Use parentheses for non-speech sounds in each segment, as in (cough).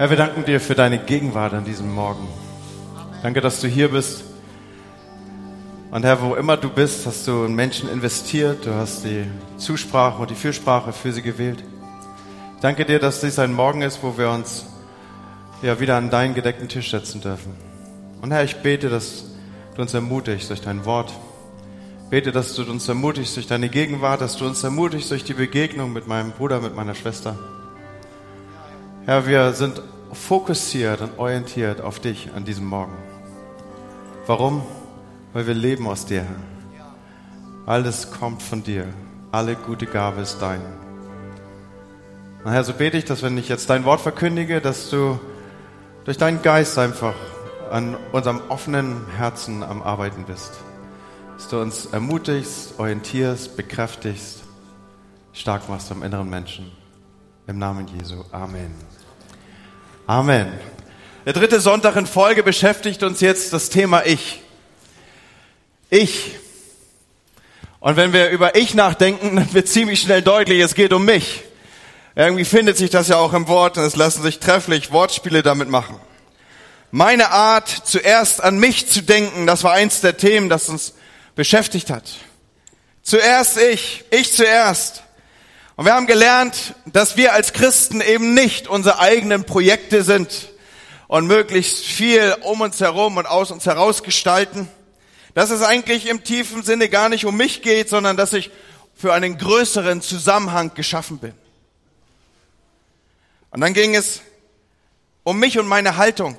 Herr, wir danken dir für deine Gegenwart an diesem Morgen. Danke, dass du hier bist. Und Herr, wo immer du bist, hast du in Menschen investiert. Du hast die Zusprache und die Fürsprache für sie gewählt. Danke dir, dass dies ein Morgen ist, wo wir uns ja wieder an deinen gedeckten Tisch setzen dürfen. Und Herr, ich bete, dass du uns ermutigst durch dein Wort. Bete, dass du uns ermutigst durch deine Gegenwart, dass du uns ermutigst durch die Begegnung mit meinem Bruder, mit meiner Schwester. Herr, wir sind fokussiert und orientiert auf dich an diesem Morgen. Warum? Weil wir leben aus dir. Alles kommt von dir. Alle gute Gabe ist dein. Und Herr, so bete ich, dass wenn ich jetzt dein Wort verkündige, dass du durch deinen Geist einfach an unserem offenen Herzen am Arbeiten bist. Dass du uns ermutigst, orientierst, bekräftigst, stark machst am inneren Menschen. Im Namen Jesu. Amen. Amen. Der dritte Sonntag in Folge beschäftigt uns jetzt das Thema Ich. Ich. Und wenn wir über Ich nachdenken, (laughs) dann wird ziemlich schnell deutlich, es geht um mich. Irgendwie findet sich das ja auch im Wort und es lassen sich trefflich Wortspiele damit machen. Meine Art, zuerst an mich zu denken, das war eins der Themen, das uns beschäftigt hat. Zuerst ich, ich zuerst. Und wir haben gelernt, dass wir als Christen eben nicht unsere eigenen Projekte sind und möglichst viel um uns herum und aus uns heraus gestalten. Dass es eigentlich im tiefen Sinne gar nicht um mich geht, sondern dass ich für einen größeren Zusammenhang geschaffen bin. Und dann ging es um mich und meine Haltung.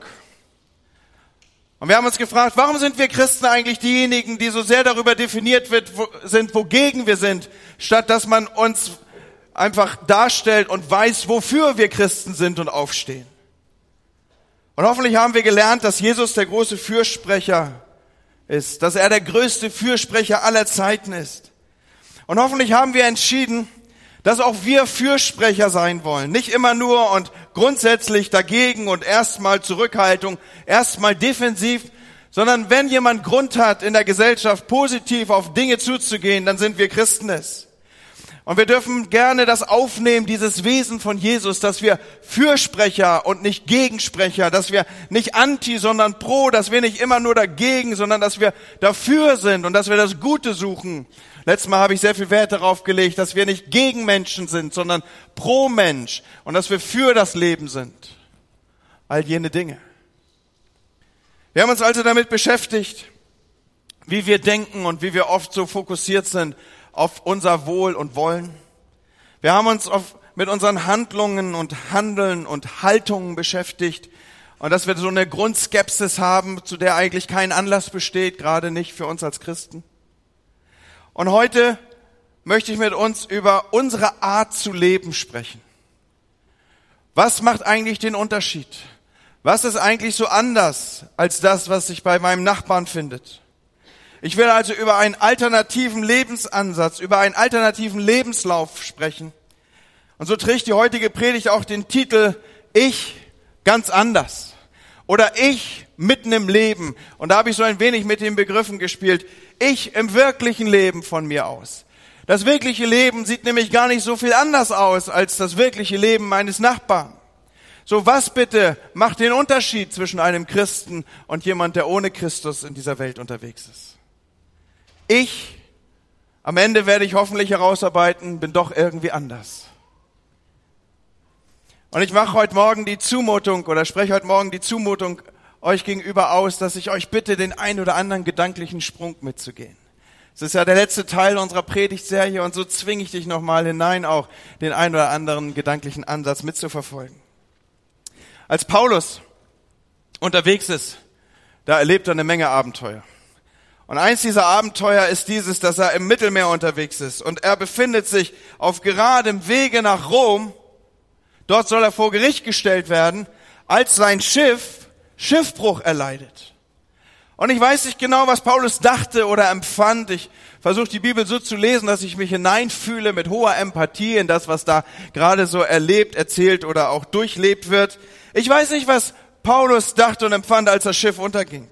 Und wir haben uns gefragt, warum sind wir Christen eigentlich diejenigen, die so sehr darüber definiert wird, wo, sind, wogegen wir sind, statt dass man uns einfach darstellt und weiß, wofür wir Christen sind und aufstehen. Und hoffentlich haben wir gelernt, dass Jesus der große Fürsprecher ist, dass er der größte Fürsprecher aller Zeiten ist. Und hoffentlich haben wir entschieden, dass auch wir Fürsprecher sein wollen. Nicht immer nur und grundsätzlich dagegen und erstmal Zurückhaltung, erstmal defensiv, sondern wenn jemand Grund hat, in der Gesellschaft positiv auf Dinge zuzugehen, dann sind wir Christen es. Und wir dürfen gerne das aufnehmen, dieses Wesen von Jesus, dass wir Fürsprecher und nicht Gegensprecher, dass wir nicht anti, sondern pro, dass wir nicht immer nur dagegen, sondern dass wir dafür sind und dass wir das Gute suchen. Letztes Mal habe ich sehr viel Wert darauf gelegt, dass wir nicht gegen Menschen sind, sondern pro Mensch und dass wir für das Leben sind. All jene Dinge. Wir haben uns also damit beschäftigt, wie wir denken und wie wir oft so fokussiert sind auf unser Wohl und Wollen. Wir haben uns auf, mit unseren Handlungen und Handeln und Haltungen beschäftigt und dass wir so eine Grundskepsis haben, zu der eigentlich kein Anlass besteht, gerade nicht für uns als Christen. Und heute möchte ich mit uns über unsere Art zu leben sprechen. Was macht eigentlich den Unterschied? Was ist eigentlich so anders als das, was sich bei meinem Nachbarn findet? Ich will also über einen alternativen Lebensansatz, über einen alternativen Lebenslauf sprechen. Und so trägt die heutige Predigt auch den Titel Ich ganz anders oder Ich mitten im Leben. Und da habe ich so ein wenig mit den Begriffen gespielt. Ich im wirklichen Leben von mir aus. Das wirkliche Leben sieht nämlich gar nicht so viel anders aus als das wirkliche Leben meines Nachbarn. So was bitte macht den Unterschied zwischen einem Christen und jemand, der ohne Christus in dieser Welt unterwegs ist? Ich, am Ende werde ich hoffentlich herausarbeiten, bin doch irgendwie anders. Und ich mache heute Morgen die Zumutung oder spreche heute Morgen die Zumutung euch gegenüber aus, dass ich euch bitte, den ein oder anderen gedanklichen Sprung mitzugehen. Es ist ja der letzte Teil unserer Predigtserie und so zwinge ich dich nochmal hinein, auch den ein oder anderen gedanklichen Ansatz mitzuverfolgen. Als Paulus unterwegs ist, da erlebt er eine Menge Abenteuer. Und eins dieser Abenteuer ist dieses, dass er im Mittelmeer unterwegs ist und er befindet sich auf geradem Wege nach Rom. Dort soll er vor Gericht gestellt werden, als sein Schiff Schiffbruch erleidet. Und ich weiß nicht genau, was Paulus dachte oder empfand. Ich versuche die Bibel so zu lesen, dass ich mich hineinfühle mit hoher Empathie in das, was da gerade so erlebt, erzählt oder auch durchlebt wird. Ich weiß nicht, was Paulus dachte und empfand, als das Schiff unterging.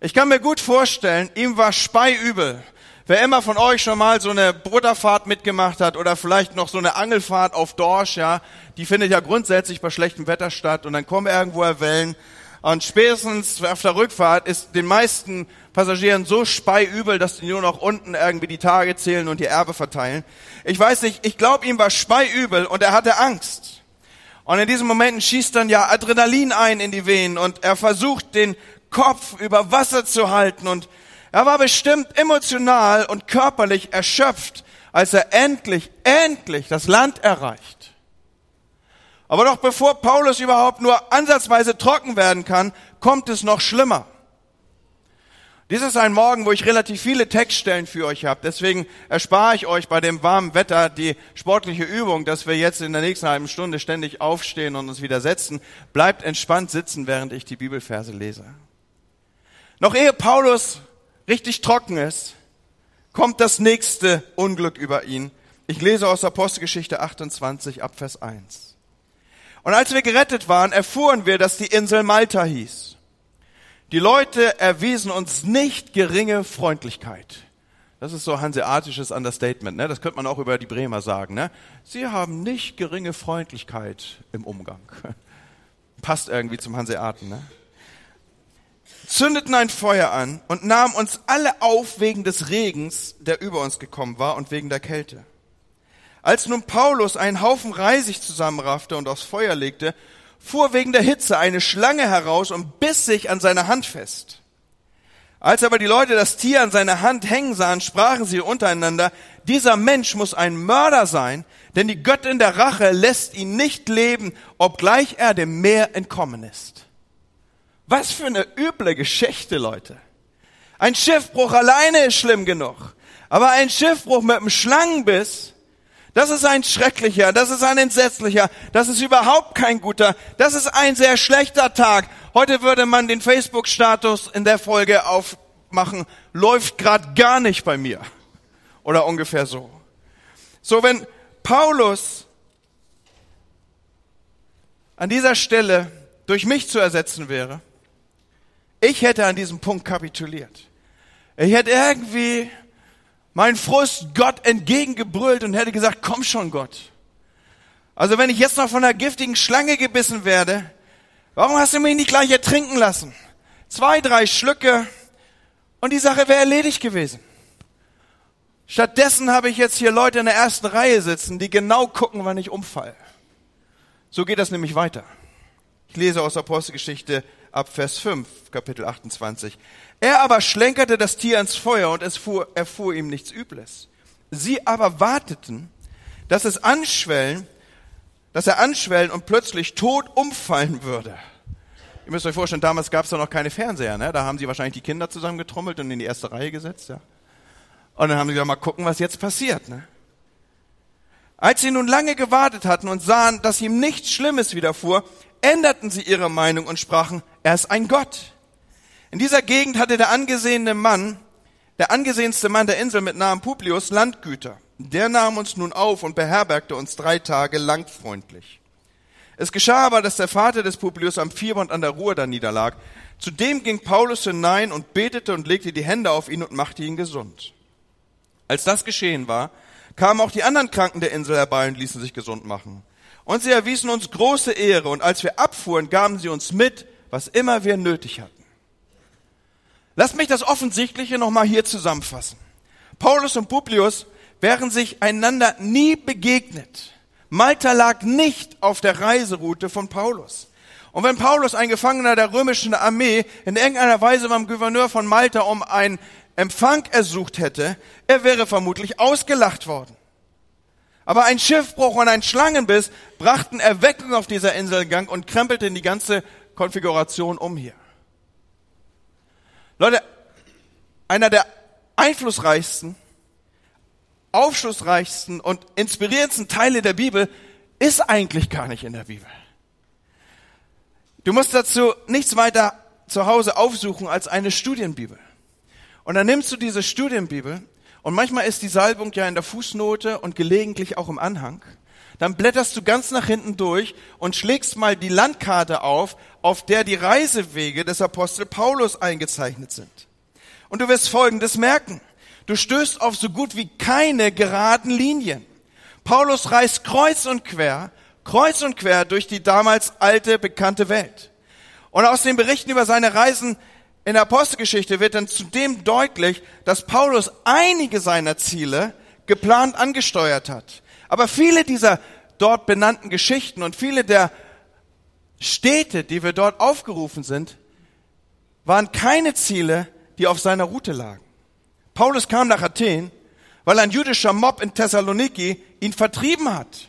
Ich kann mir gut vorstellen, ihm war speiübel, Wer immer von euch schon mal so eine Butterfahrt mitgemacht hat oder vielleicht noch so eine Angelfahrt auf Dorsch, ja, die findet ja grundsätzlich bei schlechtem Wetter statt und dann kommen irgendwo Wellen und spätestens auf der Rückfahrt ist den meisten Passagieren so speiübel, dass die nur noch unten irgendwie die Tage zählen und die Erbe verteilen. Ich weiß nicht, ich glaube, ihm war speiübel und er hatte Angst. Und in diesen Momenten schießt dann ja Adrenalin ein in die Venen und er versucht den Kopf über Wasser zu halten und er war bestimmt emotional und körperlich erschöpft, als er endlich, endlich das Land erreicht. Aber doch bevor Paulus überhaupt nur ansatzweise trocken werden kann, kommt es noch schlimmer. Dies ist ein Morgen, wo ich relativ viele Textstellen für euch habe. Deswegen erspare ich euch bei dem warmen Wetter die sportliche Übung, dass wir jetzt in der nächsten halben Stunde ständig aufstehen und uns wieder setzen. Bleibt entspannt sitzen, während ich die Bibelverse lese. Noch ehe Paulus richtig trocken ist, kommt das nächste Unglück über ihn. Ich lese aus Apostelgeschichte 28 ab Vers 1. Und als wir gerettet waren, erfuhren wir, dass die Insel Malta hieß. Die Leute erwiesen uns nicht geringe Freundlichkeit. Das ist so hanseatisches Understatement, ne? Das könnte man auch über die Bremer sagen, ne? Sie haben nicht geringe Freundlichkeit im Umgang. (laughs) Passt irgendwie zum Hanseaten, ne? Zündeten ein Feuer an und nahmen uns alle auf wegen des Regens, der über uns gekommen war und wegen der Kälte. Als nun Paulus einen Haufen Reisig zusammenraffte und aufs Feuer legte, fuhr wegen der Hitze eine Schlange heraus und biss sich an seiner Hand fest. Als aber die Leute das Tier an seiner Hand hängen sahen, sprachen sie untereinander, dieser Mensch muss ein Mörder sein, denn die Göttin der Rache lässt ihn nicht leben, obgleich er dem Meer entkommen ist. Was für eine üble Geschichte, Leute. Ein Schiffbruch alleine ist schlimm genug. Aber ein Schiffbruch mit einem Schlangenbiss, das ist ein schrecklicher, das ist ein entsetzlicher, das ist überhaupt kein guter, das ist ein sehr schlechter Tag. Heute würde man den Facebook-Status in der Folge aufmachen, läuft grad gar nicht bei mir. Oder ungefähr so. So, wenn Paulus an dieser Stelle durch mich zu ersetzen wäre, ich hätte an diesem Punkt kapituliert. Ich hätte irgendwie meinen Frust Gott entgegengebrüllt und hätte gesagt, komm schon Gott. Also wenn ich jetzt noch von einer giftigen Schlange gebissen werde, warum hast du mich nicht gleich ertrinken lassen? Zwei, drei Schlücke und die Sache wäre erledigt gewesen. Stattdessen habe ich jetzt hier Leute in der ersten Reihe sitzen, die genau gucken, wann ich umfall. So geht das nämlich weiter. Ich lese aus Apostelgeschichte ab Vers 5, Kapitel 28. Er aber schlenkerte das Tier ans Feuer und es fuhr, erfuhr ihm nichts Übles. Sie aber warteten, dass es anschwellen, dass er anschwellen und plötzlich tot umfallen würde. Ihr müsst euch vorstellen, damals gab es da noch keine Fernseher, ne? Da haben sie wahrscheinlich die Kinder zusammengetrommelt und in die erste Reihe gesetzt, ja. Und dann haben sie gesagt, mal gucken, was jetzt passiert, ne? Als sie nun lange gewartet hatten und sahen, dass ihm nichts Schlimmes widerfuhr, änderten sie ihre Meinung und sprachen, er ist ein Gott. In dieser Gegend hatte der angesehene Mann, der angesehenste Mann der Insel mit Namen Publius Landgüter. Der nahm uns nun auf und beherbergte uns drei Tage lang freundlich. Es geschah aber, dass der Vater des Publius am Fieber und an der Ruhe da niederlag. Zudem ging Paulus hinein und betete und legte die Hände auf ihn und machte ihn gesund. Als das geschehen war, kamen auch die anderen Kranken der Insel herbei und ließen sich gesund machen. Und sie erwiesen uns große Ehre und als wir abfuhren, gaben sie uns mit, was immer wir nötig hatten. Lasst mich das Offensichtliche nochmal hier zusammenfassen. Paulus und Publius wären sich einander nie begegnet. Malta lag nicht auf der Reiseroute von Paulus. Und wenn Paulus, ein Gefangener der römischen Armee, in irgendeiner Weise beim Gouverneur von Malta um einen Empfang ersucht hätte, er wäre vermutlich ausgelacht worden. Aber ein Schiffbruch und ein Schlangenbiss brachten Erweckung auf dieser Insel in Gang und krempelten die ganze Konfiguration um hier. Leute, einer der einflussreichsten, aufschlussreichsten und inspirierendsten Teile der Bibel ist eigentlich gar nicht in der Bibel. Du musst dazu nichts weiter zu Hause aufsuchen als eine Studienbibel. Und dann nimmst du diese Studienbibel und manchmal ist die Salbung ja in der Fußnote und gelegentlich auch im Anhang. Dann blätterst du ganz nach hinten durch und schlägst mal die Landkarte auf, auf der die Reisewege des Apostel Paulus eingezeichnet sind. Und du wirst Folgendes merken. Du stößt auf so gut wie keine geraden Linien. Paulus reist kreuz und quer, kreuz und quer durch die damals alte, bekannte Welt. Und aus den Berichten über seine Reisen in der Apostelgeschichte wird dann zudem deutlich, dass Paulus einige seiner Ziele geplant angesteuert hat. Aber viele dieser dort benannten Geschichten und viele der Städte, die wir dort aufgerufen sind, waren keine Ziele, die auf seiner Route lagen. Paulus kam nach Athen, weil ein jüdischer Mob in Thessaloniki ihn vertrieben hat.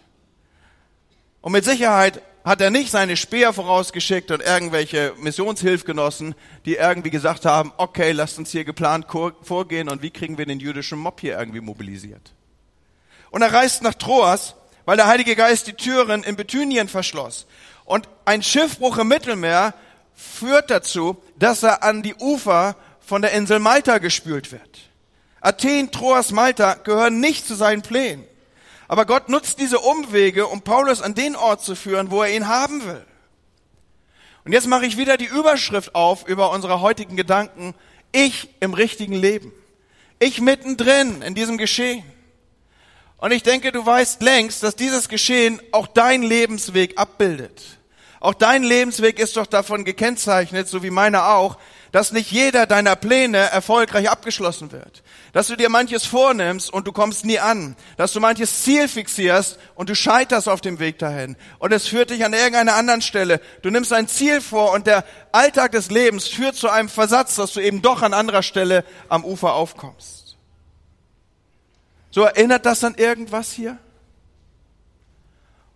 Und mit Sicherheit hat er nicht seine Speer vorausgeschickt und irgendwelche Missionshilfgenossen, die irgendwie gesagt haben, okay, lasst uns hier geplant vorgehen und wie kriegen wir den jüdischen Mob hier irgendwie mobilisiert. Und er reist nach Troas, weil der Heilige Geist die Türen in Bithynien verschloss. Und ein Schiffbruch im Mittelmeer führt dazu, dass er an die Ufer von der Insel Malta gespült wird. Athen, Troas, Malta gehören nicht zu seinen Plänen. Aber Gott nutzt diese Umwege, um Paulus an den Ort zu führen, wo er ihn haben will. Und jetzt mache ich wieder die Überschrift auf über unsere heutigen Gedanken. Ich im richtigen Leben. Ich mittendrin in diesem Geschehen. Und ich denke, du weißt längst, dass dieses Geschehen auch dein Lebensweg abbildet. Auch dein Lebensweg ist doch davon gekennzeichnet, so wie meiner auch, dass nicht jeder deiner Pläne erfolgreich abgeschlossen wird. Dass du dir manches vornimmst und du kommst nie an. Dass du manches Ziel fixierst und du scheiterst auf dem Weg dahin. Und es führt dich an irgendeiner anderen Stelle. Du nimmst ein Ziel vor und der Alltag des Lebens führt zu einem Versatz, dass du eben doch an anderer Stelle am Ufer aufkommst. So erinnert das an irgendwas hier?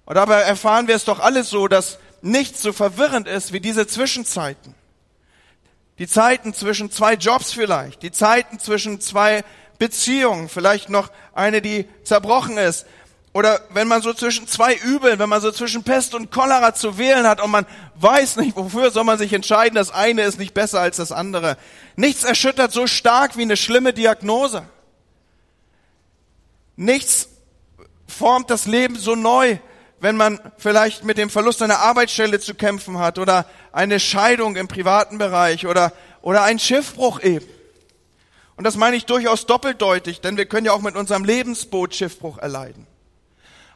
Und dabei erfahren wir es doch alles so, dass nichts so verwirrend ist wie diese Zwischenzeiten. Die Zeiten zwischen zwei Jobs vielleicht, die Zeiten zwischen zwei Beziehungen, vielleicht noch eine, die zerbrochen ist. Oder wenn man so zwischen zwei Übeln, wenn man so zwischen Pest und Cholera zu wählen hat und man weiß nicht, wofür soll man sich entscheiden, das eine ist nicht besser als das andere. Nichts erschüttert so stark wie eine schlimme Diagnose. Nichts formt das Leben so neu wenn man vielleicht mit dem Verlust einer Arbeitsstelle zu kämpfen hat oder eine Scheidung im privaten Bereich oder, oder ein Schiffbruch eben. Und das meine ich durchaus doppeldeutig, denn wir können ja auch mit unserem Lebensboot Schiffbruch erleiden.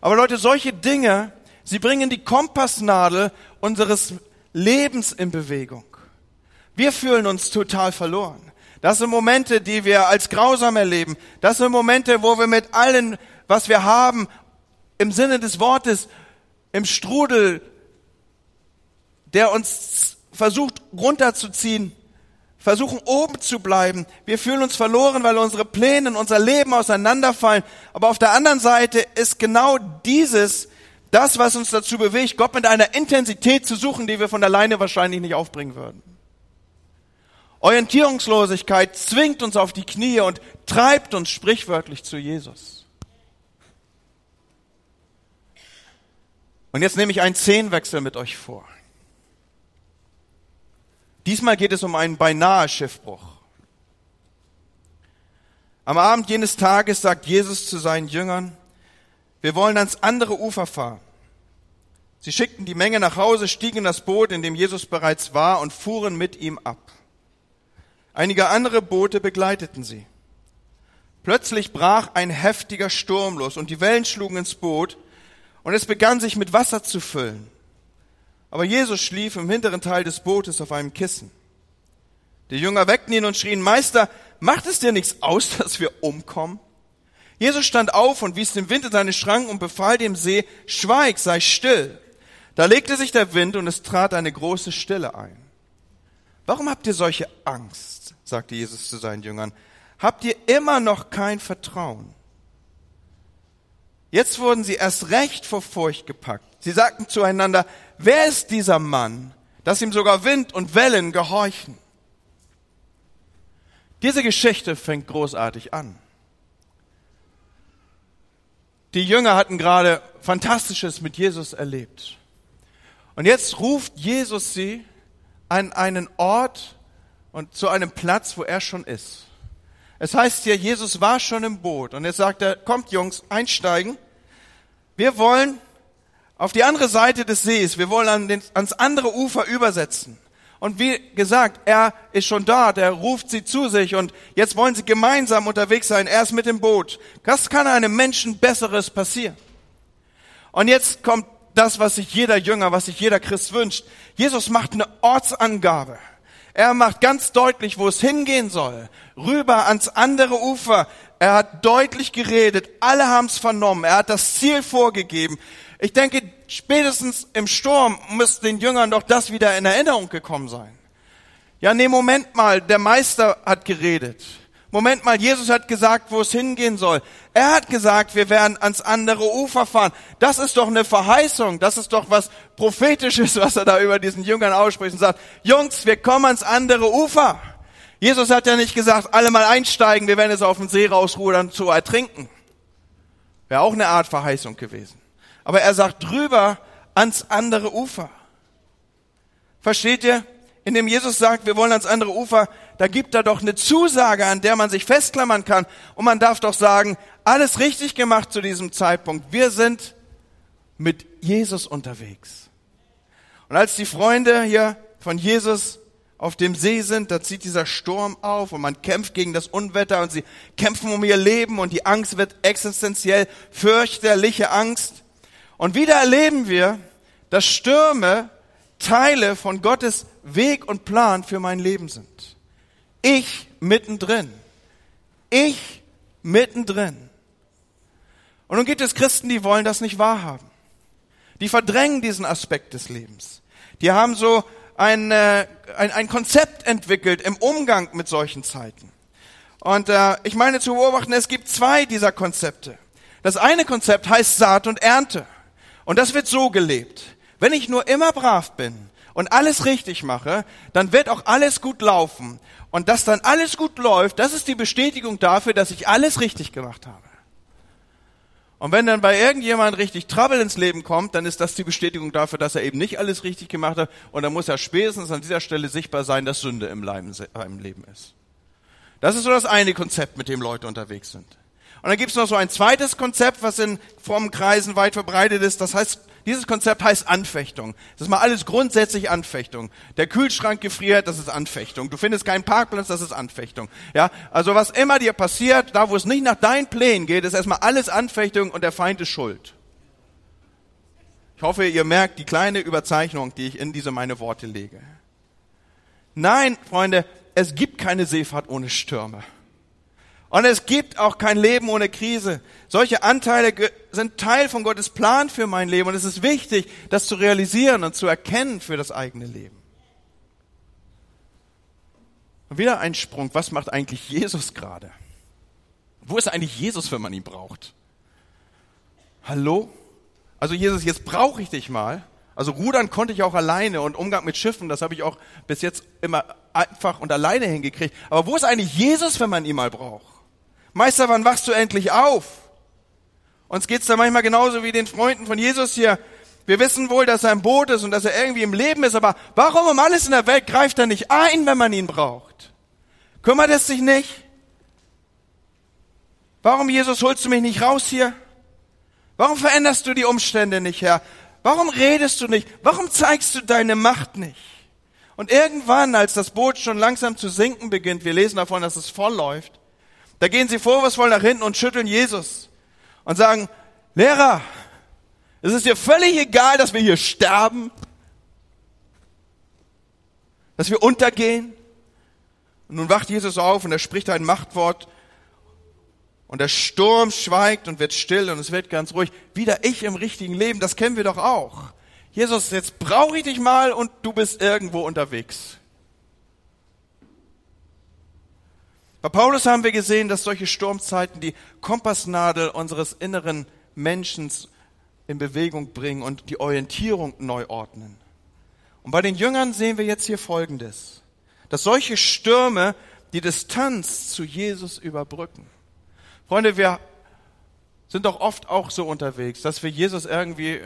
Aber Leute, solche Dinge, sie bringen die Kompassnadel unseres Lebens in Bewegung. Wir fühlen uns total verloren. Das sind Momente, die wir als grausam erleben. Das sind Momente, wo wir mit allen, was wir haben, im Sinne des Wortes im Strudel, der uns versucht runterzuziehen, versuchen oben zu bleiben. Wir fühlen uns verloren, weil unsere Pläne, unser Leben auseinanderfallen. Aber auf der anderen Seite ist genau dieses das, was uns dazu bewegt, Gott mit einer Intensität zu suchen, die wir von alleine wahrscheinlich nicht aufbringen würden. Orientierungslosigkeit zwingt uns auf die Knie und treibt uns sprichwörtlich zu Jesus. Und jetzt nehme ich einen Szenenwechsel mit euch vor. Diesmal geht es um einen beinahe Schiffbruch. Am Abend jenes Tages sagt Jesus zu seinen Jüngern, wir wollen ans andere Ufer fahren. Sie schickten die Menge nach Hause, stiegen in das Boot, in dem Jesus bereits war, und fuhren mit ihm ab. Einige andere Boote begleiteten sie. Plötzlich brach ein heftiger Sturm los und die Wellen schlugen ins Boot, und es begann sich mit Wasser zu füllen. Aber Jesus schlief im hinteren Teil des Bootes auf einem Kissen. Die Jünger weckten ihn und schrien, Meister, macht es dir nichts aus, (laughs) dass wir umkommen? Jesus stand auf und wies dem Wind in seine Schranken und befahl dem See, schweig, sei still. Da legte sich der Wind und es trat eine große Stille ein. Warum habt ihr solche Angst? sagte Jesus zu seinen Jüngern. Habt ihr immer noch kein Vertrauen? Jetzt wurden sie erst recht vor Furcht gepackt. Sie sagten zueinander, wer ist dieser Mann, dass ihm sogar Wind und Wellen gehorchen? Diese Geschichte fängt großartig an. Die Jünger hatten gerade Fantastisches mit Jesus erlebt. Und jetzt ruft Jesus sie an einen Ort und zu einem Platz, wo er schon ist. Es heißt hier, Jesus war schon im Boot und er, kommt Jungs, einsteigen. Wir wollen auf die andere Seite des Sees, wir wollen an den, ans andere Ufer übersetzen. Und wie gesagt, er ist schon da, der ruft sie zu sich und jetzt wollen sie gemeinsam unterwegs sein. Er ist mit dem Boot. Was kann einem Menschen Besseres passieren? Und jetzt kommt das, was sich jeder Jünger, was sich jeder Christ wünscht. Jesus macht eine Ortsangabe. Er macht ganz deutlich, wo es hingehen soll. Rüber ans andere Ufer. Er hat deutlich geredet. Alle haben es vernommen. Er hat das Ziel vorgegeben. Ich denke, spätestens im Sturm müsste den Jüngern doch das wieder in Erinnerung gekommen sein. Ja, nee, Moment mal. Der Meister hat geredet. Moment mal, Jesus hat gesagt, wo es hingehen soll. Er hat gesagt, wir werden ans andere Ufer fahren. Das ist doch eine Verheißung. Das ist doch was Prophetisches, (laughs) was er da über diesen Jüngern ausspricht und sagt, Jungs, wir kommen ans andere Ufer. Jesus hat ja nicht gesagt, alle mal einsteigen, wir werden jetzt auf den See rausrudern zu ertrinken. Wäre auch eine Art Verheißung gewesen. Aber er sagt drüber ans andere Ufer. Versteht ihr? Indem Jesus sagt, wir wollen ans andere Ufer, da gibt er doch eine Zusage, an der man sich festklammern kann. Und man darf doch sagen, alles richtig gemacht zu diesem Zeitpunkt. Wir sind mit Jesus unterwegs. Und als die Freunde hier von Jesus auf dem See sind, da zieht dieser Sturm auf und man kämpft gegen das Unwetter und sie kämpfen um ihr Leben und die Angst wird existenziell, fürchterliche Angst. Und wieder erleben wir, dass Stürme Teile von Gottes Weg und Plan für mein Leben sind. Ich mittendrin. Ich mittendrin. Und nun gibt es Christen, die wollen das nicht wahrhaben. Die verdrängen diesen Aspekt des Lebens. Die haben so ein, äh, ein, ein Konzept entwickelt im Umgang mit solchen Zeiten. Und äh, ich meine zu beobachten, es gibt zwei dieser Konzepte. Das eine Konzept heißt Saat und Ernte. Und das wird so gelebt. Wenn ich nur immer brav bin und alles richtig mache, dann wird auch alles gut laufen und dass dann alles gut läuft, das ist die Bestätigung dafür, dass ich alles richtig gemacht habe. Und wenn dann bei irgendjemand richtig Trouble ins Leben kommt, dann ist das die Bestätigung dafür, dass er eben nicht alles richtig gemacht hat. Und dann muss er spätestens an dieser Stelle sichtbar sein, dass Sünde im Leben ist. Das ist so das eine Konzept, mit dem Leute unterwegs sind. Und dann gibt es noch so ein zweites Konzept, was in frommen Kreisen weit verbreitet ist. Das heißt dieses Konzept heißt Anfechtung. Das ist mal alles grundsätzlich Anfechtung. Der Kühlschrank gefriert, das ist Anfechtung. Du findest keinen Parkplatz, das ist Anfechtung. Ja, also was immer dir passiert, da wo es nicht nach deinen Plänen geht, ist erstmal alles Anfechtung und der Feind ist schuld. Ich hoffe, ihr merkt die kleine Überzeichnung, die ich in diese meine Worte lege. Nein, Freunde, es gibt keine Seefahrt ohne Stürme. Und es gibt auch kein Leben ohne Krise. Solche Anteile sind Teil von Gottes Plan für mein Leben. Und es ist wichtig, das zu realisieren und zu erkennen für das eigene Leben. Und wieder ein Sprung. Was macht eigentlich Jesus gerade? Wo ist eigentlich Jesus, wenn man ihn braucht? Hallo? Also Jesus, jetzt brauche ich dich mal. Also rudern konnte ich auch alleine und Umgang mit Schiffen, das habe ich auch bis jetzt immer einfach und alleine hingekriegt. Aber wo ist eigentlich Jesus, wenn man ihn mal braucht? Meister, wann wachst du endlich auf? Uns geht's da manchmal genauso wie den Freunden von Jesus hier. Wir wissen wohl, dass er im Boot ist und dass er irgendwie im Leben ist, aber warum um alles in der Welt greift er nicht ein, wenn man ihn braucht? Kümmert es sich nicht? Warum, Jesus, holst du mich nicht raus hier? Warum veränderst du die Umstände nicht, Herr? Warum redest du nicht? Warum zeigst du deine Macht nicht? Und irgendwann, als das Boot schon langsam zu sinken beginnt, wir lesen davon, dass es voll läuft, da gehen sie vorwurfsvoll nach hinten und schütteln Jesus und sagen, Lehrer, es ist dir völlig egal, dass wir hier sterben, dass wir untergehen. Und nun wacht Jesus auf und er spricht ein Machtwort und der Sturm schweigt und wird still und es wird ganz ruhig. Wieder ich im richtigen Leben, das kennen wir doch auch. Jesus, jetzt brauche ich dich mal und du bist irgendwo unterwegs. Bei Paulus haben wir gesehen, dass solche Sturmzeiten die Kompassnadel unseres inneren Menschen in Bewegung bringen und die Orientierung neu ordnen. Und bei den Jüngern sehen wir jetzt hier Folgendes, dass solche Stürme die Distanz zu Jesus überbrücken. Freunde, wir sind doch oft auch so unterwegs, dass wir Jesus irgendwie äh,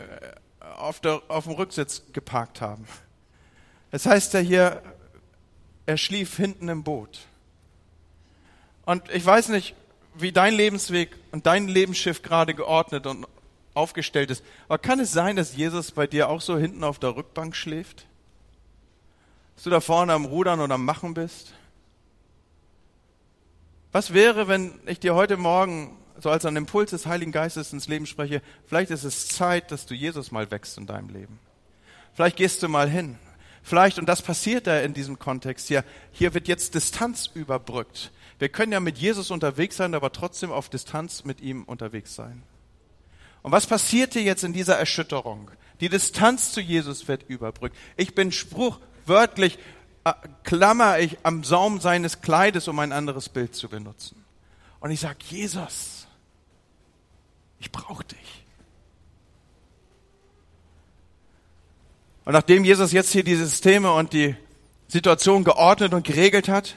auf, der, auf dem Rücksitz geparkt haben. Es das heißt ja hier, er schlief hinten im Boot. Und ich weiß nicht, wie dein Lebensweg und dein Lebensschiff gerade geordnet und aufgestellt ist. Aber kann es sein, dass Jesus bei dir auch so hinten auf der Rückbank schläft? dass du da vorne am Rudern oder am Machen bist? Was wäre, wenn ich dir heute Morgen so als ein Impuls des Heiligen Geistes ins Leben spreche, vielleicht ist es Zeit, dass du Jesus mal wächst in deinem Leben. Vielleicht gehst du mal hin. Vielleicht, und das passiert da in diesem Kontext hier, hier wird jetzt Distanz überbrückt. Wir können ja mit Jesus unterwegs sein, aber trotzdem auf Distanz mit ihm unterwegs sein. Und was passiert hier jetzt in dieser Erschütterung? Die Distanz zu Jesus wird überbrückt. Ich bin spruchwörtlich, äh, klammer ich am Saum seines Kleides, um ein anderes Bild zu benutzen. Und ich sage, Jesus, ich brauche dich. Und nachdem Jesus jetzt hier die Systeme und die Situation geordnet und geregelt hat,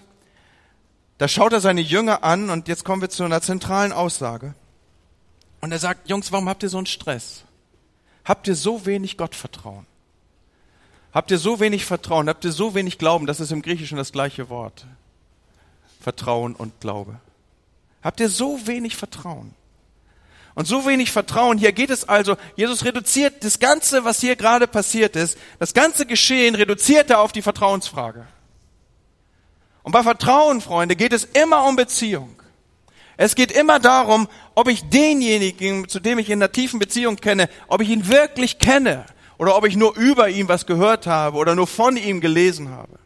da schaut er seine Jünger an und jetzt kommen wir zu einer zentralen Aussage. Und er sagt, Jungs, warum habt ihr so einen Stress? Habt ihr so wenig Gottvertrauen? Habt ihr so wenig Vertrauen? Habt ihr so wenig Glauben? Das ist im Griechischen das gleiche Wort. Vertrauen und Glaube. Habt ihr so wenig Vertrauen? Und so wenig Vertrauen. Hier geht es also, Jesus reduziert das Ganze, was hier gerade passiert ist, das ganze Geschehen reduziert er auf die Vertrauensfrage. Und bei Vertrauen, Freunde, geht es immer um Beziehung. Es geht immer darum, ob ich denjenigen, zu dem ich in einer tiefen Beziehung kenne, ob ich ihn wirklich kenne oder ob ich nur über ihn was gehört habe oder nur von ihm gelesen habe.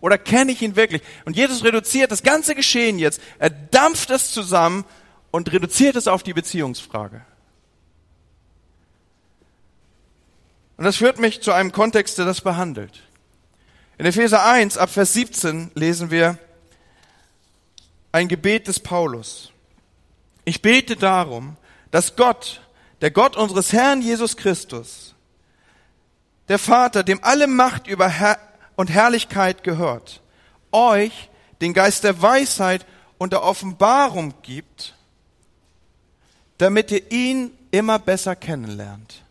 Oder kenne ich ihn wirklich? Und Jesus reduziert das ganze Geschehen jetzt, er dampft es zusammen und reduziert es auf die Beziehungsfrage. Und das führt mich zu einem Kontext, der das behandelt. In Epheser 1 ab Vers 17 lesen wir ein Gebet des Paulus. Ich bete darum, dass Gott, der Gott unseres Herrn Jesus Christus, der Vater, dem alle Macht über Herr und Herrlichkeit gehört, euch den Geist der Weisheit und der Offenbarung gibt, damit ihr ihn immer besser kennenlernt.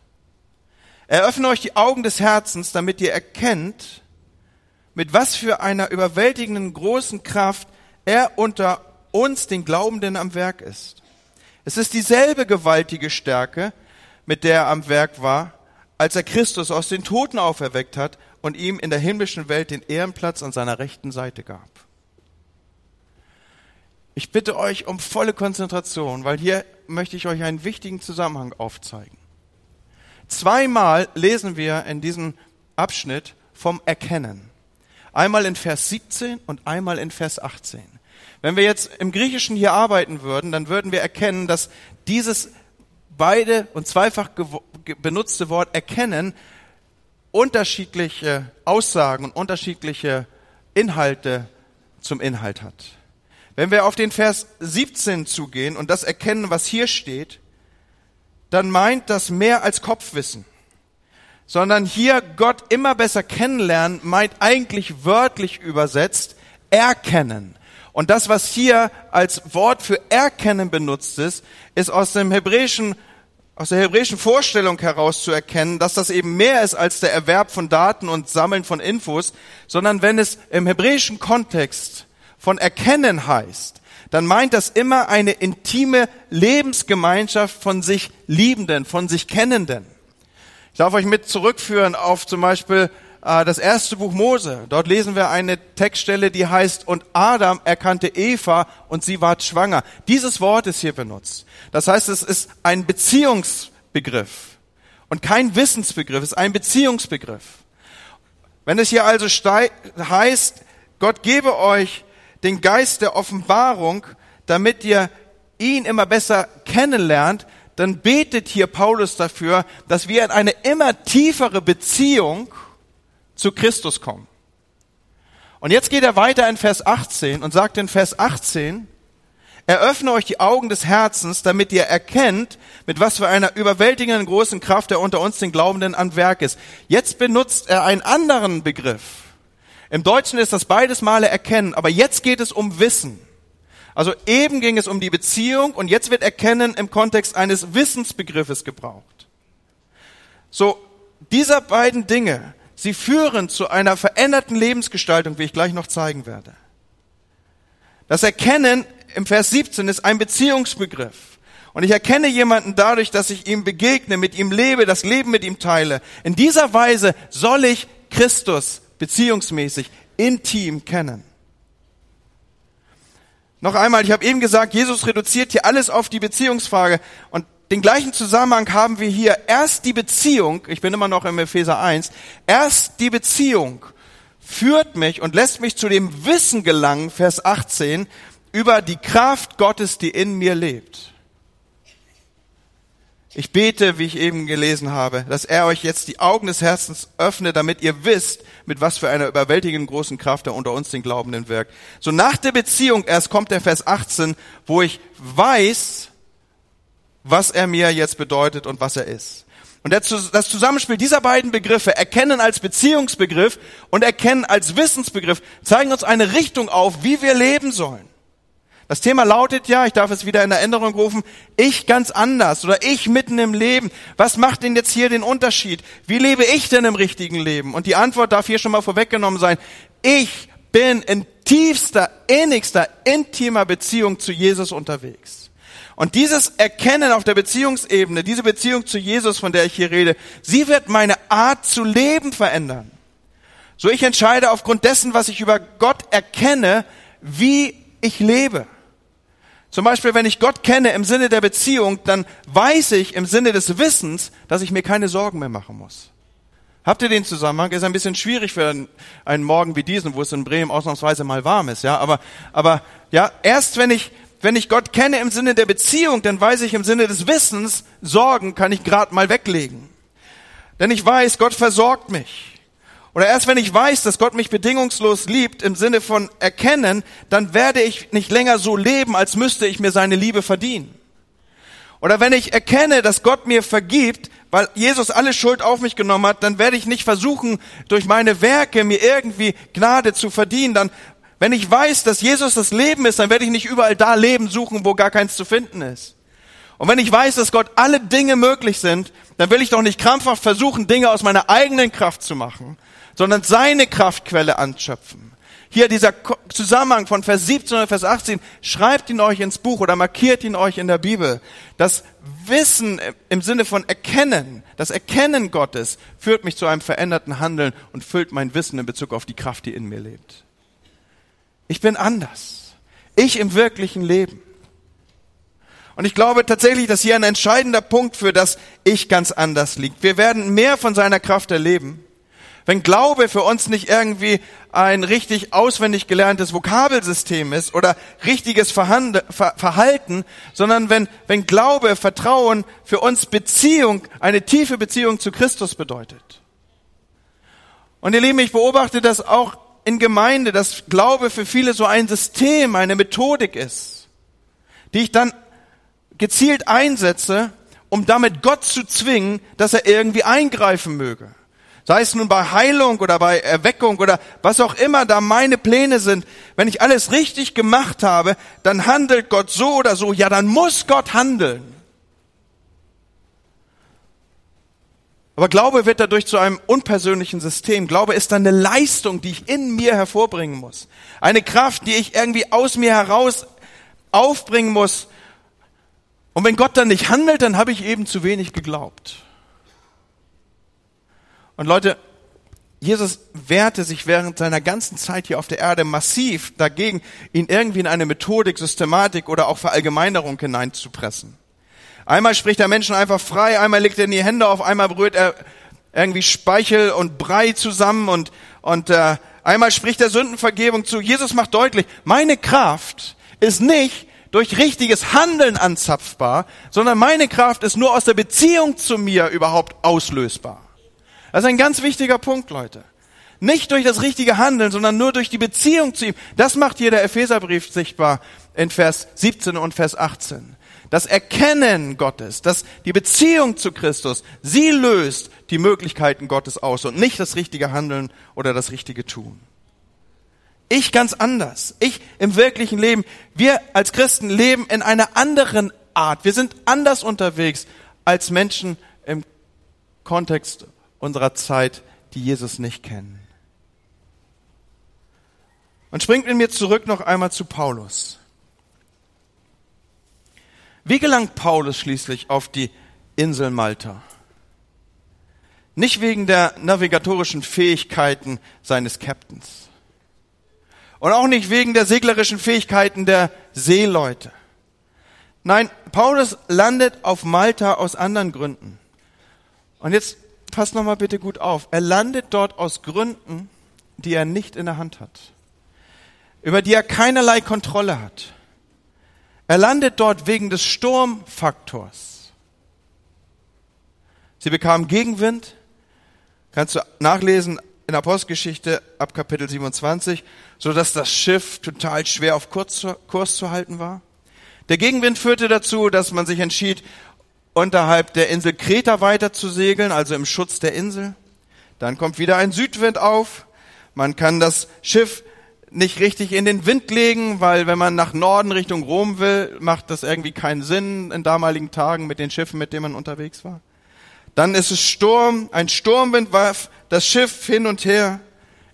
Eröffne euch die Augen des Herzens, damit ihr erkennt, mit was für einer überwältigenden großen Kraft er unter uns, den Glaubenden, am Werk ist. Es ist dieselbe gewaltige Stärke, mit der er am Werk war, als er Christus aus den Toten auferweckt hat und ihm in der himmlischen Welt den Ehrenplatz an seiner rechten Seite gab. Ich bitte euch um volle Konzentration, weil hier möchte ich euch einen wichtigen Zusammenhang aufzeigen. Zweimal lesen wir in diesem Abschnitt vom Erkennen. Einmal in Vers 17 und einmal in Vers 18. Wenn wir jetzt im Griechischen hier arbeiten würden, dann würden wir erkennen, dass dieses beide und zweifach benutzte Wort erkennen unterschiedliche Aussagen und unterschiedliche Inhalte zum Inhalt hat. Wenn wir auf den Vers 17 zugehen und das erkennen, was hier steht, dann meint das mehr als Kopfwissen, sondern hier Gott immer besser kennenlernen, meint eigentlich wörtlich übersetzt erkennen. Und das, was hier als Wort für erkennen benutzt ist, ist aus dem hebräischen aus der hebräischen Vorstellung heraus zu erkennen, dass das eben mehr ist als der Erwerb von Daten und Sammeln von Infos, sondern wenn es im hebräischen Kontext von erkennen heißt, dann meint das immer eine intime Lebensgemeinschaft von sich Liebenden, von sich Kennenden. Ich darf euch mit zurückführen auf zum Beispiel äh, das erste Buch Mose. Dort lesen wir eine Textstelle, die heißt, und Adam erkannte Eva und sie ward schwanger. Dieses Wort ist hier benutzt. Das heißt, es ist ein Beziehungsbegriff und kein Wissensbegriff, es ist ein Beziehungsbegriff. Wenn es hier also heißt, Gott gebe euch den Geist der Offenbarung, damit ihr ihn immer besser kennenlernt, dann betet hier Paulus dafür, dass wir in eine immer tiefere Beziehung zu Christus kommen. Und jetzt geht er weiter in Vers 18 und sagt in Vers 18, eröffne euch die Augen des Herzens, damit ihr erkennt, mit was für einer überwältigenden großen Kraft er unter uns den Glaubenden an Werk ist. Jetzt benutzt er einen anderen Begriff. Im Deutschen ist das beides Male erkennen, aber jetzt geht es um Wissen. Also eben ging es um die Beziehung und jetzt wird erkennen im Kontext eines Wissensbegriffes gebraucht. So, dieser beiden Dinge, sie führen zu einer veränderten Lebensgestaltung, wie ich gleich noch zeigen werde. Das Erkennen im Vers 17 ist ein Beziehungsbegriff. Und ich erkenne jemanden dadurch, dass ich ihm begegne, mit ihm lebe, das Leben mit ihm teile. In dieser Weise soll ich Christus beziehungsmäßig, intim kennen. Noch einmal, ich habe eben gesagt, Jesus reduziert hier alles auf die Beziehungsfrage und den gleichen Zusammenhang haben wir hier. Erst die Beziehung, ich bin immer noch im Epheser 1, erst die Beziehung führt mich und lässt mich zu dem Wissen gelangen, Vers 18, über die Kraft Gottes, die in mir lebt. Ich bete, wie ich eben gelesen habe, dass er euch jetzt die Augen des Herzens öffne, damit ihr wisst, mit was für einer überwältigenden großen Kraft er unter uns den Glaubenden wirkt. So nach der Beziehung erst kommt der Vers 18, wo ich weiß, was er mir jetzt bedeutet und was er ist. Und das Zusammenspiel dieser beiden Begriffe, erkennen als Beziehungsbegriff und erkennen als Wissensbegriff, zeigen uns eine Richtung auf, wie wir leben sollen. Das Thema lautet ja, ich darf es wieder in Erinnerung rufen, ich ganz anders oder ich mitten im Leben. Was macht denn jetzt hier den Unterschied? Wie lebe ich denn im richtigen Leben? Und die Antwort darf hier schon mal vorweggenommen sein. Ich bin in tiefster, innigster, intimer Beziehung zu Jesus unterwegs. Und dieses Erkennen auf der Beziehungsebene, diese Beziehung zu Jesus, von der ich hier rede, sie wird meine Art zu leben verändern. So ich entscheide aufgrund dessen, was ich über Gott erkenne, wie ich lebe. Zum Beispiel, wenn ich Gott kenne im Sinne der Beziehung, dann weiß ich im Sinne des Wissens, dass ich mir keine Sorgen mehr machen muss. Habt ihr den Zusammenhang? Ist ein bisschen schwierig für einen Morgen wie diesen, wo es in Bremen ausnahmsweise mal warm ist, ja. Aber, aber, ja, erst wenn ich, wenn ich Gott kenne im Sinne der Beziehung, dann weiß ich im Sinne des Wissens, Sorgen kann ich gerade mal weglegen. Denn ich weiß, Gott versorgt mich. Oder erst wenn ich weiß, dass Gott mich bedingungslos liebt, im Sinne von erkennen, dann werde ich nicht länger so leben, als müsste ich mir seine Liebe verdienen. Oder wenn ich erkenne, dass Gott mir vergibt, weil Jesus alle Schuld auf mich genommen hat, dann werde ich nicht versuchen, durch meine Werke mir irgendwie Gnade zu verdienen. Dann, wenn ich weiß, dass Jesus das Leben ist, dann werde ich nicht überall da Leben suchen, wo gar keins zu finden ist. Und wenn ich weiß, dass Gott alle Dinge möglich sind, dann will ich doch nicht krampfhaft versuchen, Dinge aus meiner eigenen Kraft zu machen, sondern seine Kraftquelle anschöpfen. Hier dieser Zusammenhang von Vers 17 und Vers 18, schreibt ihn euch ins Buch oder markiert ihn euch in der Bibel. Das Wissen im Sinne von Erkennen, das Erkennen Gottes führt mich zu einem veränderten Handeln und füllt mein Wissen in Bezug auf die Kraft, die in mir lebt. Ich bin anders. Ich im wirklichen Leben. Und ich glaube tatsächlich, dass hier ein entscheidender Punkt für das Ich ganz anders liegt. Wir werden mehr von seiner Kraft erleben wenn Glaube für uns nicht irgendwie ein richtig auswendig gelerntes Vokabelsystem ist oder richtiges Verhalten, sondern wenn, wenn Glaube, Vertrauen für uns Beziehung, eine tiefe Beziehung zu Christus bedeutet. Und ihr Lieben, ich beobachte das auch in Gemeinde, dass Glaube für viele so ein System, eine Methodik ist, die ich dann gezielt einsetze, um damit Gott zu zwingen, dass er irgendwie eingreifen möge. Sei es nun bei Heilung oder bei Erweckung oder was auch immer da meine Pläne sind. Wenn ich alles richtig gemacht habe, dann handelt Gott so oder so. Ja, dann muss Gott handeln. Aber Glaube wird dadurch zu einem unpersönlichen System. Glaube ist dann eine Leistung, die ich in mir hervorbringen muss. Eine Kraft, die ich irgendwie aus mir heraus aufbringen muss. Und wenn Gott dann nicht handelt, dann habe ich eben zu wenig geglaubt. Und Leute, Jesus wehrte sich während seiner ganzen Zeit hier auf der Erde massiv dagegen, ihn irgendwie in eine Methodik, Systematik oder auch Verallgemeinerung hineinzupressen. Einmal spricht er Menschen einfach frei, einmal legt er in die Hände auf, einmal berührt er irgendwie Speichel und Brei zusammen und, und äh, einmal spricht er Sündenvergebung zu. Jesus macht deutlich, meine Kraft ist nicht durch richtiges Handeln anzapfbar, sondern meine Kraft ist nur aus der Beziehung zu mir überhaupt auslösbar. Das ist ein ganz wichtiger Punkt, Leute. Nicht durch das richtige Handeln, sondern nur durch die Beziehung zu ihm. Das macht hier der Epheserbrief sichtbar in Vers 17 und Vers 18. Das Erkennen Gottes, das, die Beziehung zu Christus, sie löst die Möglichkeiten Gottes aus und nicht das richtige Handeln oder das richtige Tun. Ich ganz anders. Ich im wirklichen Leben. Wir als Christen leben in einer anderen Art. Wir sind anders unterwegs als Menschen im Kontext unserer Zeit, die Jesus nicht kennen. Und springt in mir zurück noch einmal zu Paulus. Wie gelangt Paulus schließlich auf die Insel Malta? Nicht wegen der navigatorischen Fähigkeiten seines Captains. Und auch nicht wegen der seglerischen Fähigkeiten der Seeleute. Nein, Paulus landet auf Malta aus anderen Gründen. Und jetzt passt noch mal bitte gut auf. Er landet dort aus Gründen, die er nicht in der Hand hat. Über die er keinerlei Kontrolle hat. Er landet dort wegen des Sturmfaktors. Sie bekamen Gegenwind. Kannst du nachlesen in Apostelgeschichte ab Kapitel 27, so dass das Schiff total schwer auf Kurs zu halten war. Der Gegenwind führte dazu, dass man sich entschied, unterhalb der Insel Kreta weiter zu segeln, also im Schutz der Insel. Dann kommt wieder ein Südwind auf. Man kann das Schiff nicht richtig in den Wind legen, weil wenn man nach Norden Richtung Rom will, macht das irgendwie keinen Sinn in damaligen Tagen mit den Schiffen, mit denen man unterwegs war. Dann ist es Sturm, ein Sturmwind warf das Schiff hin und her.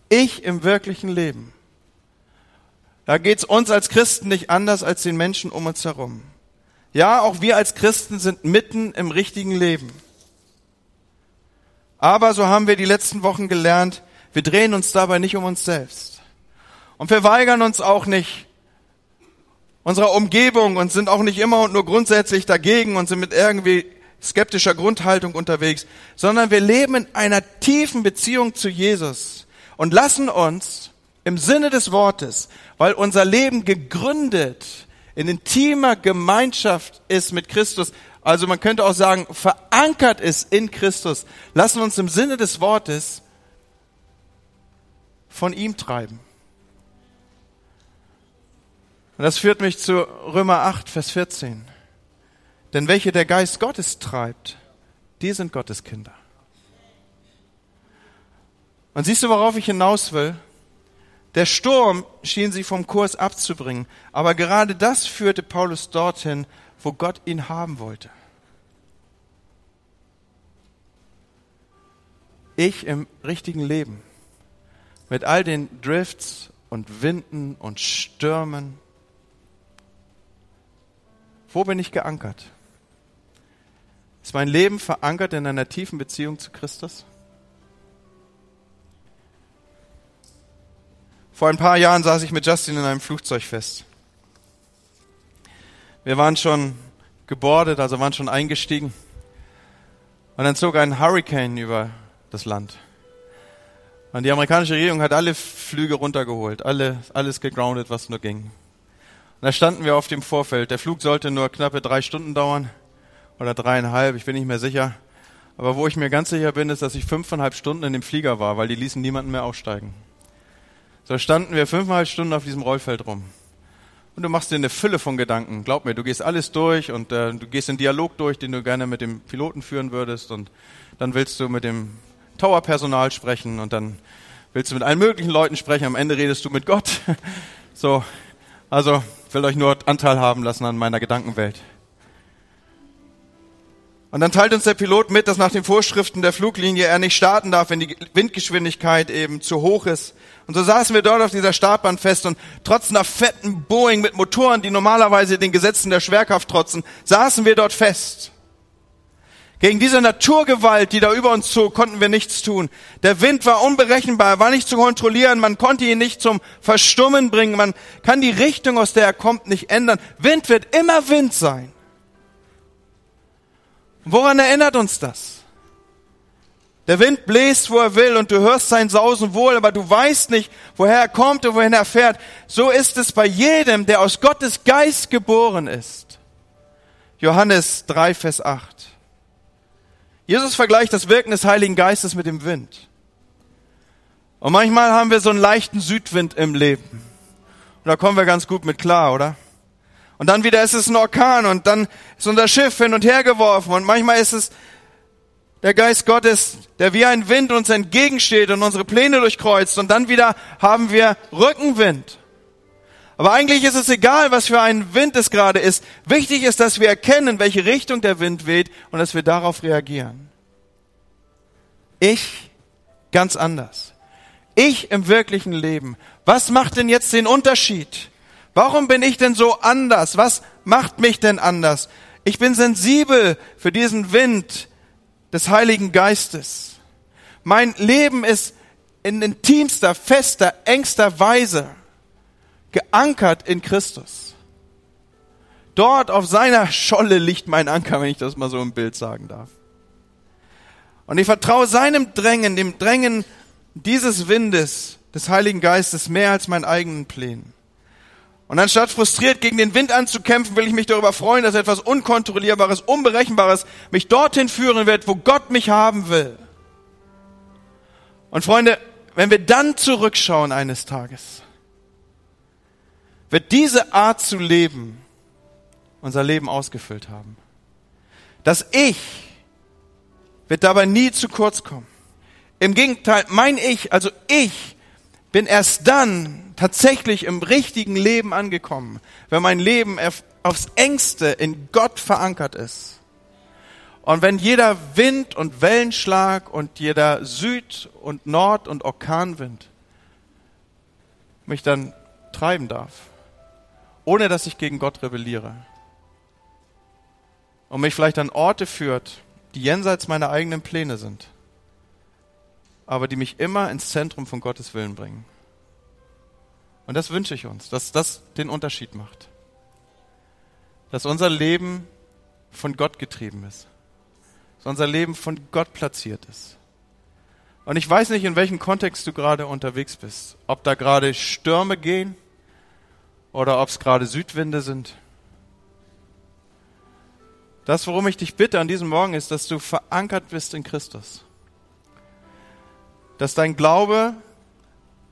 Ich im wirklichen Leben. Da geht's uns als Christen nicht anders als den Menschen um uns herum. Ja, auch wir als Christen sind mitten im richtigen Leben. Aber so haben wir die letzten Wochen gelernt, wir drehen uns dabei nicht um uns selbst. Und wir weigern uns auch nicht unserer Umgebung und sind auch nicht immer und nur grundsätzlich dagegen und sind mit irgendwie skeptischer Grundhaltung unterwegs, sondern wir leben in einer tiefen Beziehung zu Jesus und lassen uns im Sinne des Wortes, weil unser Leben gegründet in intimer Gemeinschaft ist mit Christus, also man könnte auch sagen, verankert ist in Christus, lassen uns im Sinne des Wortes von ihm treiben. Und das führt mich zu Römer 8, Vers 14. Denn welche der Geist Gottes treibt, die sind Gottes Kinder. Und siehst du, worauf ich hinaus will? Der Sturm schien sie vom Kurs abzubringen, aber gerade das führte Paulus dorthin, wo Gott ihn haben wollte. Ich im richtigen Leben, mit all den Drifts und Winden und Stürmen, wo bin ich geankert? Ist mein Leben verankert in einer tiefen Beziehung zu Christus? Vor ein paar Jahren saß ich mit Justin in einem Flugzeug fest. Wir waren schon gebordet, also waren schon eingestiegen. Und dann zog ein Hurricane über das Land. Und die amerikanische Regierung hat alle Flüge runtergeholt, alle, alles gegroundet, was nur ging. Und da standen wir auf dem Vorfeld. Der Flug sollte nur knappe drei Stunden dauern oder dreieinhalb, ich bin nicht mehr sicher. Aber wo ich mir ganz sicher bin, ist, dass ich fünfeinhalb Stunden in dem Flieger war, weil die ließen niemanden mehr aussteigen. So standen wir fünfeinhalb Stunden auf diesem Rollfeld rum. Und du machst dir eine Fülle von Gedanken. Glaub mir, du gehst alles durch und äh, du gehst den Dialog durch, den du gerne mit dem Piloten führen würdest. Und dann willst du mit dem Tower-Personal sprechen und dann willst du mit allen möglichen Leuten sprechen. Am Ende redest du mit Gott. (laughs) So, also will euch nur Anteil haben lassen an meiner Gedankenwelt. Und dann teilt uns der Pilot mit, dass nach den Vorschriften der Fluglinie er nicht starten darf, wenn die Windgeschwindigkeit eben zu hoch ist. Und so saßen wir dort auf dieser Startbahn fest und trotz einer fetten Boeing mit Motoren, die normalerweise den Gesetzen der Schwerkraft trotzen, saßen wir dort fest. Gegen diese Naturgewalt, die da über uns zog, konnten wir nichts tun. Der Wind war unberechenbar, war nicht zu kontrollieren, man konnte ihn nicht zum Verstummen bringen, man kann die Richtung, aus der er kommt, nicht ändern. Wind wird immer Wind sein. Woran erinnert uns das? Der Wind bläst, wo er will, und du hörst sein Sausen wohl, aber du weißt nicht, woher er kommt und wohin er fährt. So ist es bei jedem, der aus Gottes Geist geboren ist. Johannes 3, Vers 8. Jesus vergleicht das Wirken des Heiligen Geistes mit dem Wind. Und manchmal haben wir so einen leichten Südwind im Leben. Und da kommen wir ganz gut mit klar, oder? Und dann wieder ist es ein Orkan und dann ist unser Schiff hin und her geworfen und manchmal ist es der Geist Gottes, der wie ein Wind uns entgegensteht und unsere Pläne durchkreuzt und dann wieder haben wir Rückenwind. Aber eigentlich ist es egal, was für ein Wind es gerade ist. Wichtig ist, dass wir erkennen, welche Richtung der Wind weht und dass wir darauf reagieren. Ich ganz anders. Ich im wirklichen Leben. Was macht denn jetzt den Unterschied? Warum bin ich denn so anders? Was macht mich denn anders? Ich bin sensibel für diesen Wind des Heiligen Geistes. Mein Leben ist in intimster, fester, engster Weise geankert in Christus. Dort auf seiner Scholle liegt mein Anker, wenn ich das mal so im Bild sagen darf. Und ich vertraue seinem Drängen, dem Drängen dieses Windes, des Heiligen Geistes, mehr als meinen eigenen Plänen. Und anstatt frustriert gegen den Wind anzukämpfen, will ich mich darüber freuen, dass etwas Unkontrollierbares, Unberechenbares mich dorthin führen wird, wo Gott mich haben will. Und Freunde, wenn wir dann zurückschauen eines Tages, wird diese Art zu leben unser Leben ausgefüllt haben. Das Ich wird dabei nie zu kurz kommen. Im Gegenteil, mein Ich, also ich, bin erst dann tatsächlich im richtigen Leben angekommen, wenn mein Leben aufs engste in Gott verankert ist. Und wenn jeder Wind und Wellenschlag und jeder Süd- und Nord- und Orkanwind mich dann treiben darf, ohne dass ich gegen Gott rebelliere und mich vielleicht an Orte führt, die jenseits meiner eigenen Pläne sind, aber die mich immer ins Zentrum von Gottes Willen bringen. Und das wünsche ich uns, dass das den Unterschied macht. Dass unser Leben von Gott getrieben ist. Dass unser Leben von Gott platziert ist. Und ich weiß nicht, in welchem Kontext du gerade unterwegs bist. Ob da gerade Stürme gehen oder ob es gerade Südwinde sind. Das, worum ich dich bitte an diesem Morgen, ist, dass du verankert bist in Christus. Dass dein Glaube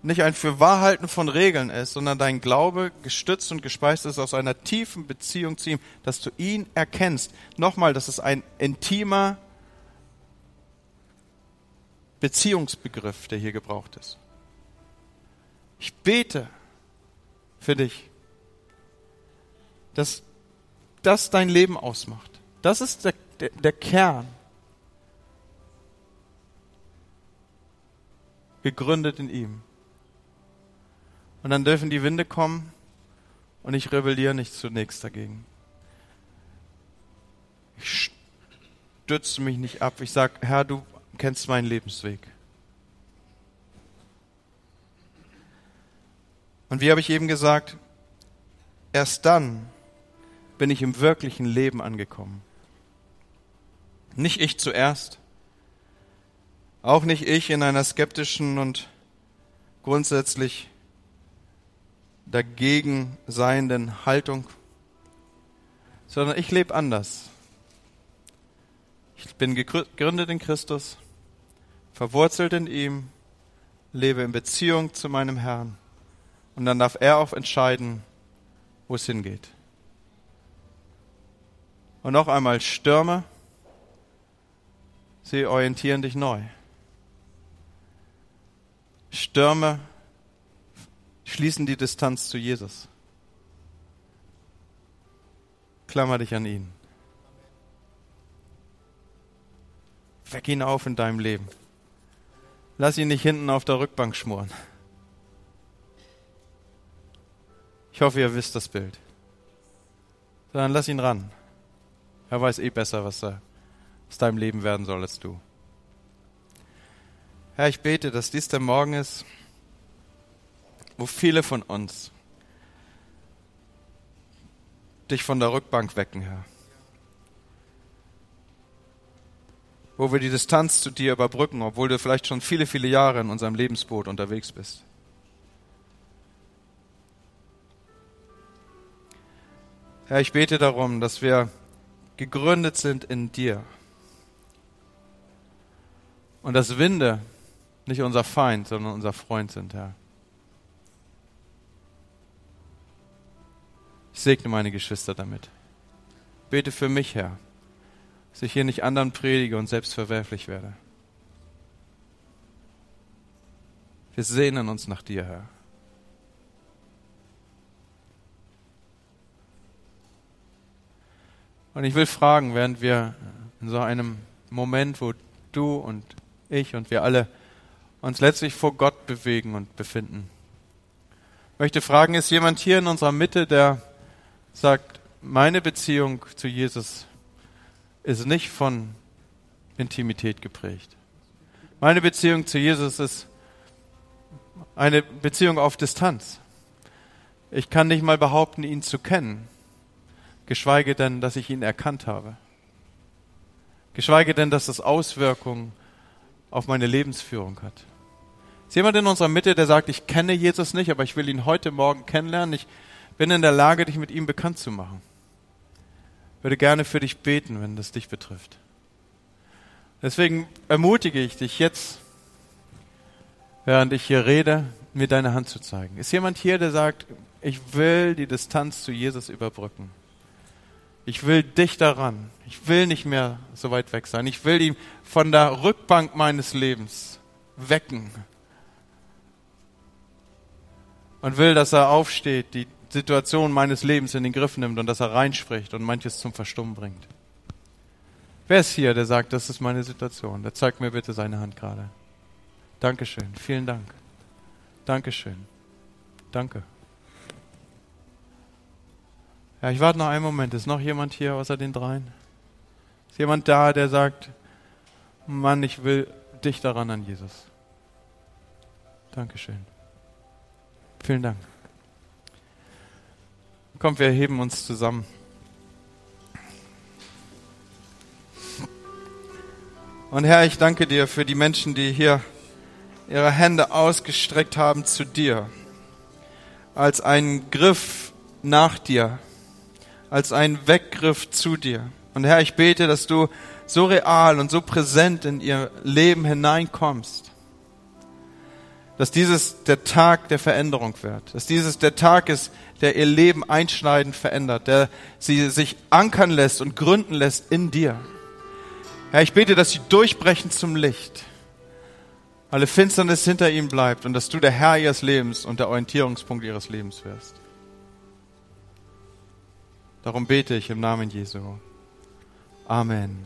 nicht ein Fürwahrhalten von Regeln ist, sondern dein Glaube gestützt und gespeist ist aus einer tiefen Beziehung zu ihm, dass du ihn erkennst. Nochmal, das ist ein intimer Beziehungsbegriff, der hier gebraucht ist. Ich bete für dich, dass das dein Leben ausmacht. Das ist der, der, der Kern. Gegründet in ihm. Und dann dürfen die Winde kommen und ich rebelliere nicht zunächst dagegen. Ich stütze mich nicht ab. Ich sage, Herr, du kennst meinen Lebensweg. Und wie habe ich eben gesagt, erst dann bin ich im wirklichen Leben angekommen. Nicht ich zuerst, auch nicht ich in einer skeptischen und grundsätzlich dagegen seienden Haltung, sondern ich lebe anders. Ich bin gegründet in Christus, verwurzelt in ihm, lebe in Beziehung zu meinem Herrn und dann darf er auch entscheiden, wo es hingeht. Und noch einmal Stürme, sie orientieren dich neu. Stürme schließen die Distanz zu Jesus. Klammer dich an ihn. Weck ihn auf in deinem Leben. Lass ihn nicht hinten auf der Rückbank schmoren. Ich hoffe, ihr wisst das Bild. Dann lass ihn ran. Er weiß eh besser, was er aus deinem Leben werden soll als du. Herr, ich bete, dass dies der Morgen ist, wo viele von uns dich von der Rückbank wecken, Herr. Wo wir die Distanz zu dir überbrücken, obwohl du vielleicht schon viele, viele Jahre in unserem Lebensboot unterwegs bist. Herr, ich bete darum, dass wir gegründet sind in dir. Und dass Winde nicht unser Feind, sondern unser Freund sind, Herr. Segne meine Geschwister damit. Bete für mich, Herr, dass ich hier nicht anderen predige und selbst verwerflich werde. Wir sehnen uns nach dir, Herr. Und ich will fragen, während wir in so einem Moment, wo du und ich und wir alle uns letztlich vor Gott bewegen und befinden, möchte fragen, ist jemand hier in unserer Mitte, der sagt, meine Beziehung zu Jesus ist nicht von Intimität geprägt. Meine Beziehung zu Jesus ist eine Beziehung auf Distanz. Ich kann nicht mal behaupten, ihn zu kennen, geschweige denn, dass ich ihn erkannt habe. Geschweige denn, dass das Auswirkungen auf meine Lebensführung hat. Ist jemand in unserer Mitte, der sagt, ich kenne Jesus nicht, aber ich will ihn heute Morgen kennenlernen. Ich bin in der Lage, dich mit ihm bekannt zu machen. Würde gerne für dich beten, wenn das dich betrifft. Deswegen ermutige ich dich jetzt, während ich hier rede, mir deine Hand zu zeigen. Ist jemand hier, der sagt, ich will die Distanz zu Jesus überbrücken? Ich will dich daran. Ich will nicht mehr so weit weg sein. Ich will ihn von der Rückbank meines Lebens wecken. Und will, dass er aufsteht, die Situation meines Lebens in den Griff nimmt und dass er reinspricht und manches zum Verstummen bringt. Wer ist hier, der sagt, das ist meine Situation? Der zeigt mir bitte seine Hand gerade. Dankeschön. Vielen Dank. Dankeschön. Danke. Ja, ich warte noch einen Moment. Ist noch jemand hier außer den dreien? Ist jemand da, der sagt, Mann, ich will dich daran an Jesus? Dankeschön. Vielen Dank. Kommt, wir heben uns zusammen. Und Herr, ich danke dir für die Menschen, die hier ihre Hände ausgestreckt haben zu dir, als einen Griff nach dir, als einen Weggriff zu dir. Und Herr, ich bete, dass du so real und so präsent in ihr Leben hineinkommst, dass dieses der Tag der Veränderung wird, dass dieses der Tag ist, der ihr Leben einschneidend verändert, der sie sich ankern lässt und gründen lässt in dir. Herr, ich bete, dass sie durchbrechen zum Licht, alle Finsternis hinter ihnen bleibt und dass du der Herr ihres Lebens und der Orientierungspunkt ihres Lebens wirst. Darum bete ich im Namen Jesu. Amen.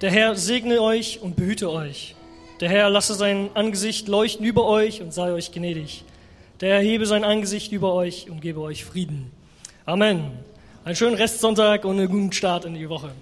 Der Herr segne euch und behüte euch. Der Herr lasse sein Angesicht leuchten über euch und sei euch gnädig. Der Herr hebe sein Angesicht über euch und gebe euch Frieden. Amen. Einen schönen Restsonntag und einen guten Start in die Woche.